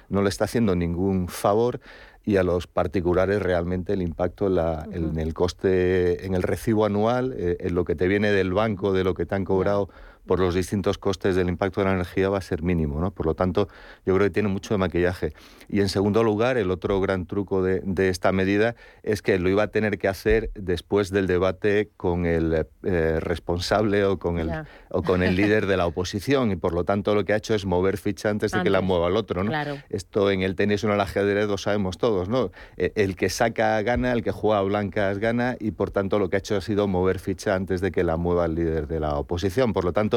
no le está haciendo ningún favor y a los particulares realmente el impacto en, el coste, en el recibo anual, eh, en lo que te viene del banco, de lo que te han cobrado por los distintos costes del impacto de la energía va a ser mínimo. ¿no? Por lo tanto, yo creo que tiene mucho de maquillaje. Y en segundo lugar, el otro gran truco de, esta medida es que lo iba a tener que hacer después del debate con el eh, responsable o con el, o con el líder de la oposición. Y por lo tanto, lo que ha hecho es mover ficha antes de que la mueva el otro. ¿no? Esto en el tenis o en el ajedrez lo sabemos todos. ¿no? E, el que saca gana, el que juega a blancas gana y por tanto lo que ha hecho ha sido mover ficha antes de que la mueva el líder de la oposición. Por lo tanto,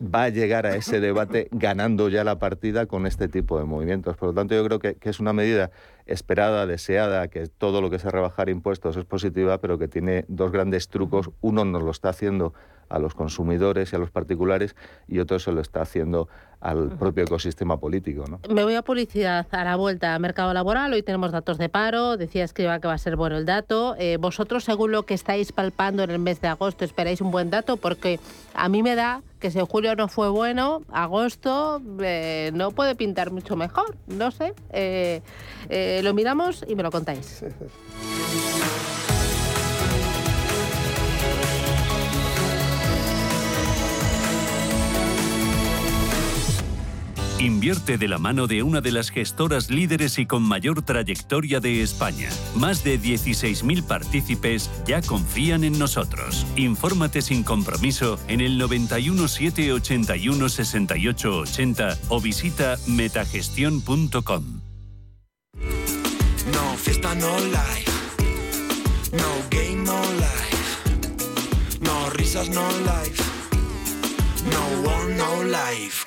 va a llegar a ese debate ganando ya la partida con este tipo de movimientos. Por lo tanto, yo creo que, es una medida esperada, deseada, que todo lo que sea rebajar impuestos es positiva, pero que tiene dos grandes trucos. Uno nos lo está haciendo a los consumidores y a los particulares y otro se lo está haciendo al propio ecosistema político. ¿no? Me voy a publicidad a la vuelta al mercado laboral. Hoy tenemos datos de paro. Decías que va, que va a ser bueno el dato. Eh, vosotros, según lo que estáis palpando en el mes de agosto, esperáis un buen dato porque a mí me da que si julio no fue bueno, agosto eh, no puede pintar mucho mejor. No sé. Eh, lo miramos y me lo contáis. Invierte de la mano de una de las gestoras líderes y con mayor trayectoria de España. Más de 16.000 partícipes ya confían en nosotros. Infórmate sin compromiso en el 91 781 68 80 o visita metagestión.com. No fiesta, no life. No game, no life. No risas, no life. No one, no life.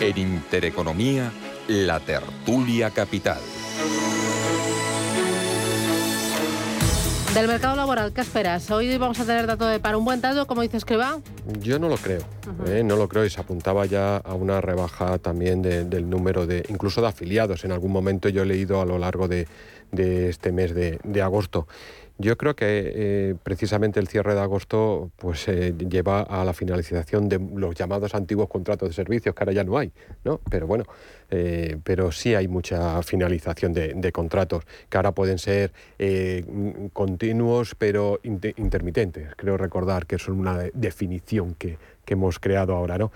En Intereconomía, la tertulia capital. Del mercado laboral, ¿qué esperas? Hoy vamos a tener dato de para un buen dato, como dices que va. Yo no lo creo, ¿eh? no lo creo y se apuntaba ya a una rebaja también del número de, incluso de afiliados. En algún momento yo he leído a lo largo de, este mes de, de agosto. Yo creo que eh, precisamente el cierre de agosto pues eh, lleva a la finalización de los llamados antiguos contratos de servicios, que ahora ya no hay, ¿no? Pero bueno, eh, pero sí hay mucha finalización de, contratos, que ahora pueden ser continuos pero intermitentes. Creo recordar que es una definición que, que hemos creado ahora, ¿no?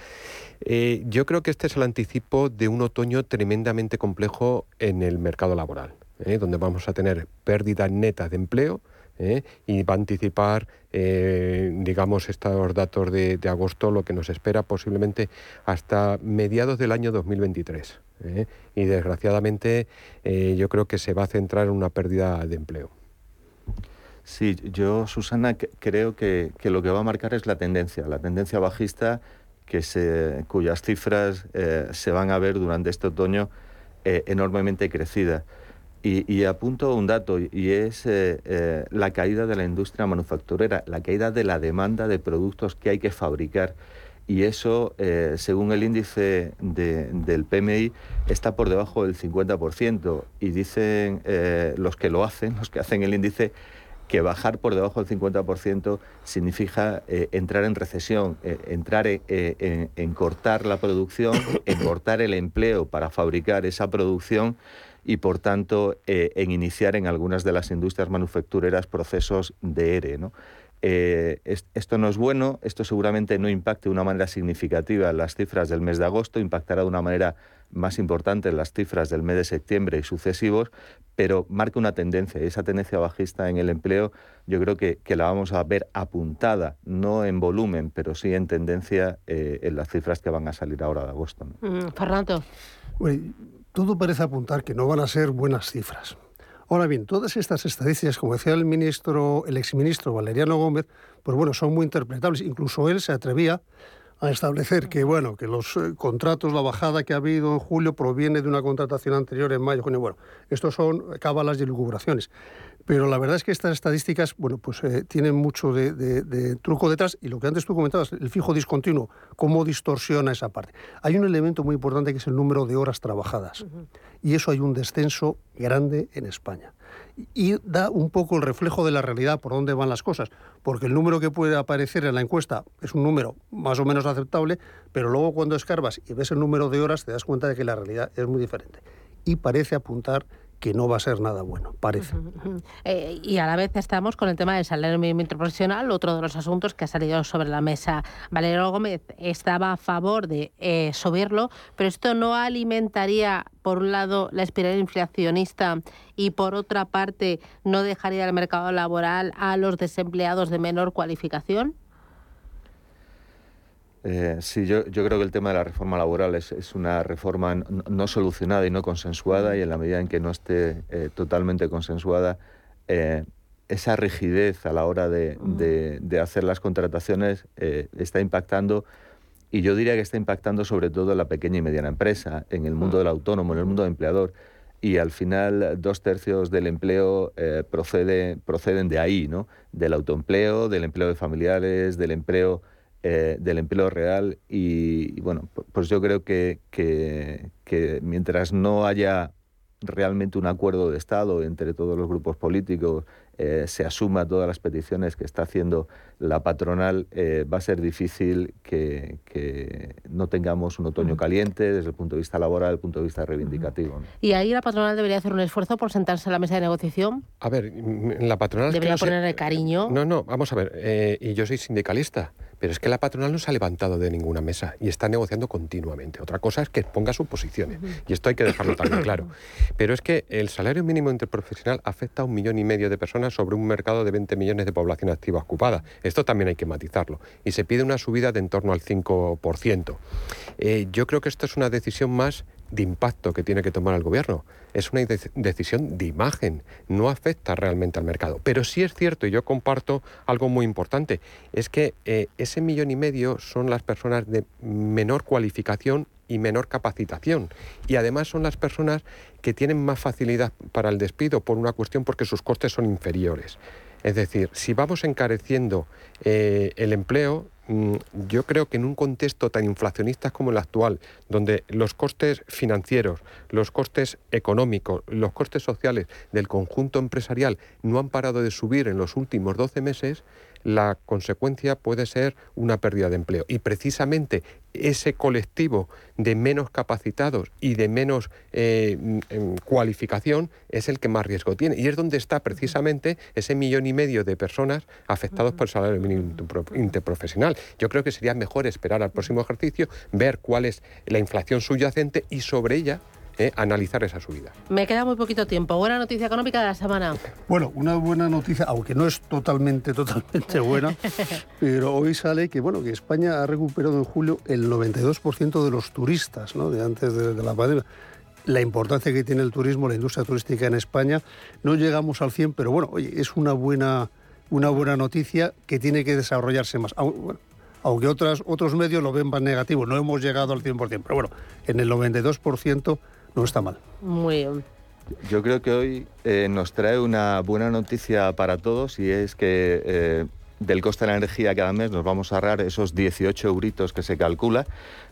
yo creo que este es el anticipo de un otoño tremendamente complejo en el mercado laboral. donde vamos a tener pérdida neta de empleo, ¿eh? y va a anticipar, eh, digamos, estos datos de, agosto, lo que nos espera posiblemente hasta mediados del año 2023. ¿eh? Y desgraciadamente yo creo que se va a centrar en una pérdida de empleo. Sí, yo, Susana, creo que, lo que va a marcar es la tendencia, la tendencia bajista que se, cuyas cifras se van a ver durante este otoño enormemente crecida. Y, apunto un dato, y es eh, eh, la caída de la industria manufacturera, la caída de la demanda de productos que hay que fabricar. Y eso, eh, según el índice del PMI, está por debajo del 50%. Y dicen los que lo hacen, los que hacen el índice, que bajar por debajo del 50% significa entrar en recesión, entrar en cortar la producción, en cortar el empleo para fabricar esa producción y, por tanto, eh, en iniciar en algunas de las industrias manufactureras procesos de ERE. ¿no? Eh, esto no es bueno, esto seguramente no impacte de una manera significativa en las cifras del mes de agosto, impactará de una manera más importante en las cifras del mes de septiembre y sucesivos, pero marca una tendencia y esa tendencia bajista en el empleo yo creo que, la vamos a ver apuntada, no en volumen, pero sí en tendencia eh, en las cifras que van a salir ahora de agosto. Mm, Fernando. Todo parece apuntar que no van a ser buenas cifras. Ahora bien, todas estas estadísticas, como decía el ministro, el exministro Valeriano Gómez, pues bueno, son muy interpretables. Incluso él se atrevía a establecer que bueno que los eh, contratos, la bajada que ha habido en julio proviene de una contratación anterior en mayo, junio. Bueno, estos son cábalas y lucubraciones. Pero la verdad es que estas estadísticas, bueno, pues eh, tienen mucho de, truco detrás y lo que antes tú comentabas, el fijo discontinuo, cómo distorsiona esa parte. Hay un elemento muy importante que es el número de horas trabajadas y eso hay un descenso grande en España y da un poco el reflejo de la realidad por dónde van las cosas, porque el número que puede aparecer en la encuesta es un número más o menos aceptable, pero luego cuando escarbas y ves el número de horas te das cuenta de que la realidad es muy diferente. Y parece apuntar que no va a ser nada bueno, parece. Eh, y a la vez estamos con el tema del salario mínimo interprofesional, otro de los asuntos que ha salido sobre la mesa. Valerio Gómez estaba a favor de eh, subirlo, pero esto no alimentaría, por un lado, la espiral inflacionista y, por otra parte, no dejaría el mercado laboral a los desempleados de menor cualificación. Eh, sí, yo, yo, creo que el tema de la reforma laboral es, es una reforma no, solucionada y no consensuada y en la medida en que no esté eh, totalmente consensuada, eh, esa rigidez a la hora de, de, hacer las contrataciones está impactando y yo diría que está impactando sobre todo en la pequeña y mediana empresa, en el mundo del autónomo, en el mundo del empleador y al final dos tercios del empleo procede, proceden de ahí, ¿no? del autoempleo, del empleo de familiares, del empleo eh, del empleo real y, bueno, pues yo creo que, que, mientras no haya realmente un acuerdo de Estado entre todos los grupos políticos, eh, se asuma todas las peticiones que está haciendo la patronal, eh, va a ser difícil que, no tengamos un otoño caliente desde el punto de vista laboral, desde el punto de vista reivindicativo. ¿Y ahí la patronal debería hacer un esfuerzo por sentarse a la mesa de negociación? A ver, la patronal... Debería poner el cariño. No, no, vamos a ver, y yo soy sindicalista. Pero es que la patronal no se ha levantado de ninguna mesa y está negociando continuamente. Otra cosa es que ponga sus posiciones. Y esto hay que dejarlo también claro. Pero es que el salario mínimo interprofesional afecta a un millón y medio de personas sobre un mercado de 20 millones de población activa ocupada. Esto también hay que matizarlo. Y se pide una subida de en torno al 5%. Eh, yo creo que esto es una decisión más de impacto que tiene que tomar el gobierno. Es una decisión de imagen, no afecta realmente al mercado. Pero sí es cierto, y yo comparto algo muy importante, es que eh, ese millón y medio son las personas de menor cualificación y menor capacitación. Y además son las personas que tienen más facilidad para el despido por una cuestión porque sus costes son inferiores. Es decir, si vamos encareciendo eh, el empleo, yo creo que en un contexto tan inflacionista como el actual, donde los costes financieros, los costes económicos, los costes sociales del conjunto empresarial no han parado de subir en los últimos 12 meses, la consecuencia puede ser una pérdida de empleo. Y precisamente ese colectivo de menos capacitados y de menos eh, cualificación es el que más riesgo tiene. Y es donde está precisamente ese millón y medio de personas afectados por el salario mínimo interprofesional. Yo creo que sería mejor esperar al próximo ejercicio, ver cuál es la inflación subyacente y sobre ella eh, analizar esa subida. Me queda muy poquito tiempo. Buena noticia económica de la semana. Bueno, una buena noticia, aunque no es totalmente, totalmente buena, pero hoy sale que, bueno, que España ha recuperado en julio el 92% de los turistas ¿no? de antes de, la pandemia la importancia que tiene el turismo, la industria turística en España. No llegamos al 100, pero bueno, oye, es una buena, una buena noticia que tiene que desarrollarse más. Aunque otras, otros medios lo ven más negativo, no hemos llegado al 100%, pero bueno, en el 92% no está mal. Muy bien. Yo creo que hoy eh, nos trae una buena noticia para todos y es que eh, del coste de la energía cada mes nos vamos a ahorrar esos 18 euritos que se calcula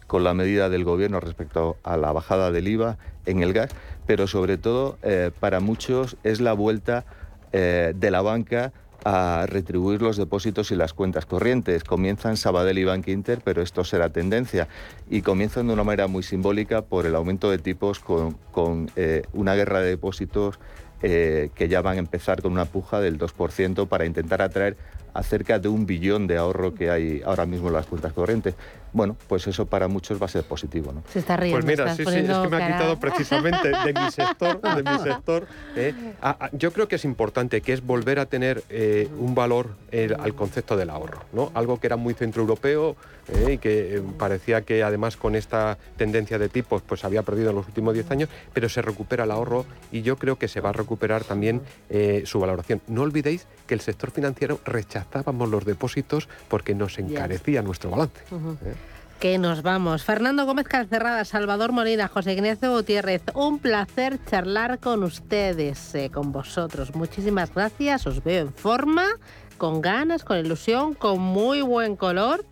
con la medida del gobierno respecto a la bajada del IVA en el gas, pero sobre todo eh, para muchos es la vuelta de la banca a retribuir los depósitos y las cuentas corrientes. Comienzan Sabadell y Bank Inter, pero esto será tendencia. Y comienzan de una manera muy simbólica por el aumento de tipos con, eh, una guerra de depósitos eh, que ya van a empezar con una puja del 2% para intentar atraer acerca de un billón de ahorro que hay ahora mismo en las cuentas corrientes. Bueno, pues eso para muchos va a ser positivo. ¿no? Se está riendo. Pues mira, sí, sí, es que me ha quitado precisamente de mi sector. De mi sector ¿eh? yo creo que es importante, que es volver a tener eh, un valor al concepto del ahorro. ¿no? Algo que era muy centroeuropeo ¿eh? y que parecía que además con esta tendencia de tipos pues había perdido en los últimos 10 años, pero se recupera el ahorro y yo creo que se va a recuperar también su valoración. No olvidéis que el sector financiero rechazábamos los depósitos porque nos encarecía nuestro balance que nos vamos. Fernando Gómez Calcerrada, Salvador Molina, José Ignacio Gutiérrez, un placer charlar con ustedes, eh, con vosotros. Muchísimas gracias, os veo en forma, con ganas, con ilusión, con muy buen color.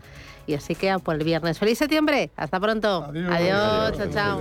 Y así queda por el viernes. ¡Feliz septiembre! Hasta pronto. Adiós, chao, chao.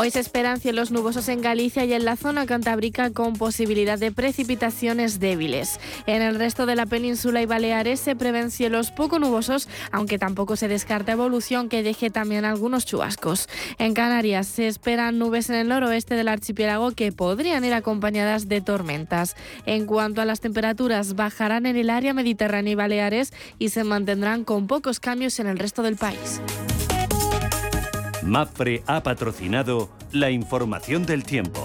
Hoy se esperan cielos nubosos en Galicia y en la zona cantábrica con posibilidad de precipitaciones débiles. En el resto de la península y Baleares se prevén cielos poco nubosos, aunque tampoco se descarta evolución que deje también algunos chubascos. En Canarias se esperan nubes en el noroeste del archipiélago que podrían ir acompañadas de tormentas. En cuanto a las temperaturas, bajarán en el área mediterránea y Baleares y se mantendrán con pocos cambios en el resto del país. MAPFRE ha patrocinado la información del tiempo.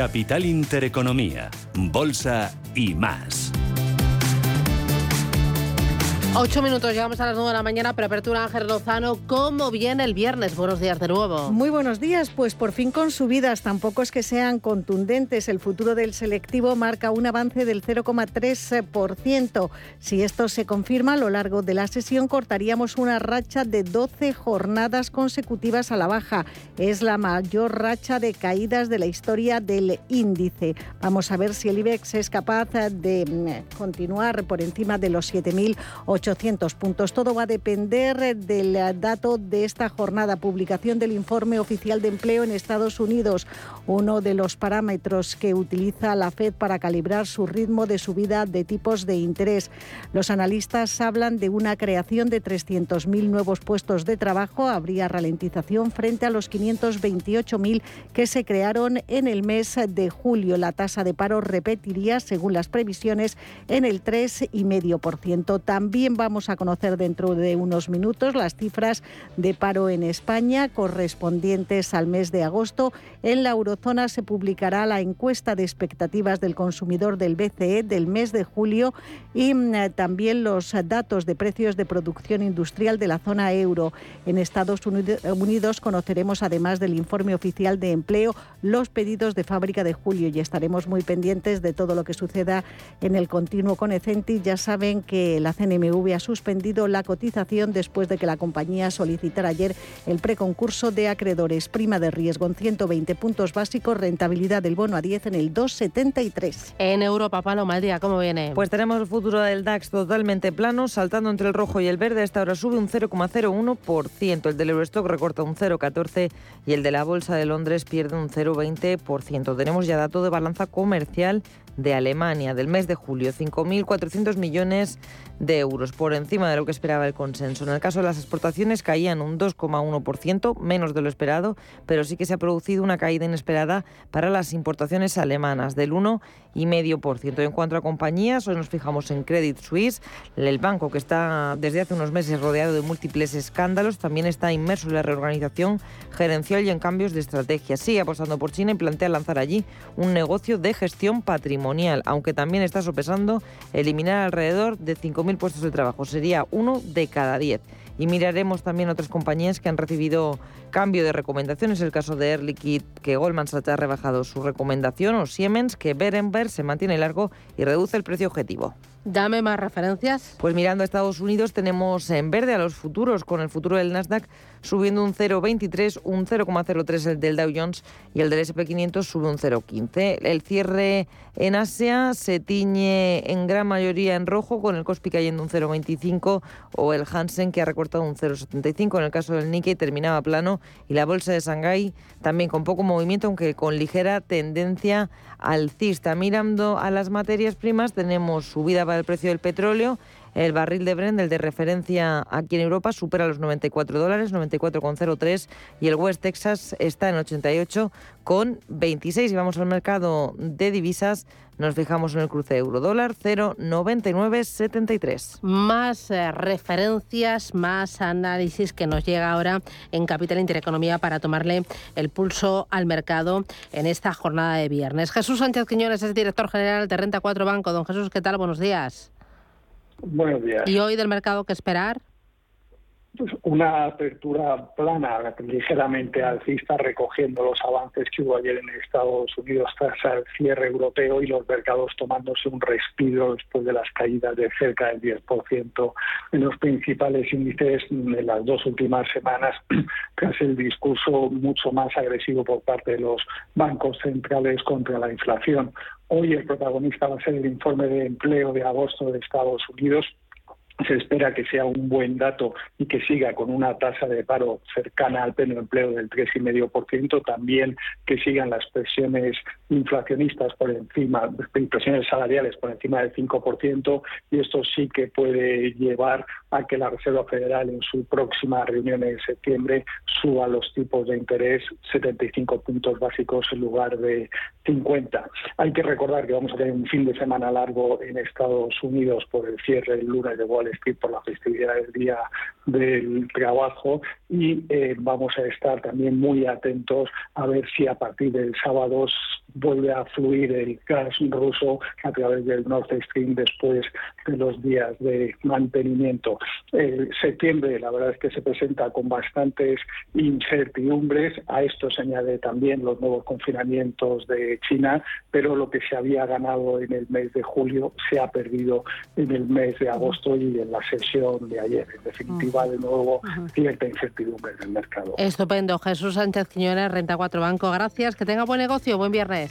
Capital Intereconomía, Bolsa y más. Ocho minutos, llegamos a las nueve de la mañana, apertura Ángel Lozano. ¿Cómo viene el viernes? Buenos días de nuevo. Muy buenos días, pues por fin con subidas, tampoco es que sean contundentes. El futuro del selectivo marca un avance del 0,3%. Si esto se confirma a lo largo de la sesión, cortaríamos una racha de 12 jornadas consecutivas a la baja. Es la mayor racha de caídas de la historia del índice. Vamos a ver si el IBEX es capaz de mm, continuar por encima de los 7.800 800 puntos. Todo va a depender del dato de esta jornada, publicación del informe oficial de empleo en Estados Unidos, uno de los parámetros que utiliza la Fed para calibrar su ritmo de subida de tipos de interés. Los analistas hablan de una creación de 300.000 nuevos puestos de trabajo. Habría ralentización frente a los 528.000 que se crearon en el mes de julio. La tasa de paro repetiría, según las previsiones, en el 3,5%. También vamos a conocer dentro de unos minutos las cifras de paro en España correspondientes al mes de agosto. En la eurozona se publicará la encuesta de expectativas del consumidor del BCE del mes de julio y mm, también los datos de precios de producción industrial de la zona euro. En Estados Unidos conoceremos, además del informe oficial de empleo, los pedidos de fábrica de julio y estaremos muy pendientes de todo lo que suceda en el continuo con Ecenti. Ya saben que la CNMV CNMV ha suspendido la cotización después de que la compañía solicitara ayer el preconcurso de acreedores. Prima de riesgo en 120 puntos básicos, rentabilidad del bono a 10 en el 2,73. En Europa, Paloma, el día, ¿cómo viene? Pues tenemos el futuro del DAX totalmente plano, saltando entre el rojo y el verde. A esta hora sube un 0,01%. El del Eurostock recorta un 0,14% y el de la Bolsa de Londres pierde un 0,20%. Tenemos ya dato de balanza comercial de Alemania del mes de julio, 5.400 millones de euros, por encima de lo que esperaba el consenso. En el caso de las exportaciones caían un 2,1%, menos de lo esperado, pero sí que se ha producido una caída inesperada para las importaciones alemanas del 1,5%. En cuanto a compañías, hoy nos fijamos en Credit Suisse, el banco que está desde hace unos meses rodeado de múltiples escándalos, también está inmerso en la reorganización gerencial y en cambios de estrategia. Sigue apostando por China y plantea lanzar allí un negocio de gestión patrimonial, aunque también está sopesando eliminar alrededor de 5.000 puestos de trabajo. Sería uno de cada diez. Y miraremos también otras compañías que han recibido cambio de recomendaciones. El caso de Air Liquide, que Goldman Sachs ha rebajado su recomendación, o Siemens, que Berenberg se mantiene largo y reduce el precio objetivo. Dame más referencias. Pues mirando a Estados Unidos tenemos en verde a los futuros, con el futuro del Nasdaq subiendo un 0,23, un 0,03 el del Dow Jones y el del SP500 sube un 0,15. El cierre en Asia se tiñe en gran mayoría en rojo, con el Kospi cayendo un 0,25 o el Hansen que ha recortado un 0,75. En el caso del Nikkei terminaba plano y la bolsa de Shanghái también con poco movimiento, aunque con ligera tendencia alcista. Mirando a las materias primas tenemos subida para el precio del petróleo el barril de Brent, el de referencia aquí en Europa, supera los 94 dólares, 94,03 y el West Texas está en 88,26. Y vamos al mercado de divisas. Nos fijamos en el cruce euro-dólar 0,9973. Más eh, referencias, más análisis que nos llega ahora en Capital Intereconomía para tomarle el pulso al mercado en esta jornada de viernes. Jesús Sánchez Quiñones es director general de Renta 4 Banco. Don Jesús, ¿qué tal? Buenos días. Buenos días. ¿Y hoy del mercado qué esperar? Pues una apertura plana, ligeramente alcista, recogiendo los avances que hubo ayer en Estados Unidos tras el cierre europeo y los mercados tomándose un respiro después de las caídas de cerca del 10% en los principales índices en las dos últimas semanas, tras el discurso mucho más agresivo por parte de los bancos centrales contra la inflación. Hoy el protagonista va a ser el informe de empleo de agosto de Estados Unidos se espera que sea un buen dato y que siga con una tasa de paro cercana al pleno empleo del 3,5%, también que sigan las presiones inflacionistas por encima, presiones salariales por encima del 5%, y esto sí que puede llevar a que la Reserva Federal en su próxima reunión en septiembre suba los tipos de interés 75 puntos básicos en lugar de 50. Hay que recordar que vamos a tener un fin de semana largo en Estados Unidos por el cierre del lunes de Wall Street por la festividad del Día del Trabajo y eh, vamos a estar también muy atentos a ver si a partir del sábado vuelve a fluir el gas ruso a través del Nord Stream después de los días de mantenimiento. El septiembre, la verdad es que se presenta con bastantes incertidumbres. A esto se añade también los nuevos confinamientos de China, pero lo que se había ganado en el mes de julio se ha perdido en el mes de agosto y en la sesión de ayer. En definitiva, de nuevo, cierta incertidumbre en el mercado. Estupendo. Jesús Sánchez Quiñones, Renta 4 Banco. Gracias. Que tenga buen negocio. Buen viernes.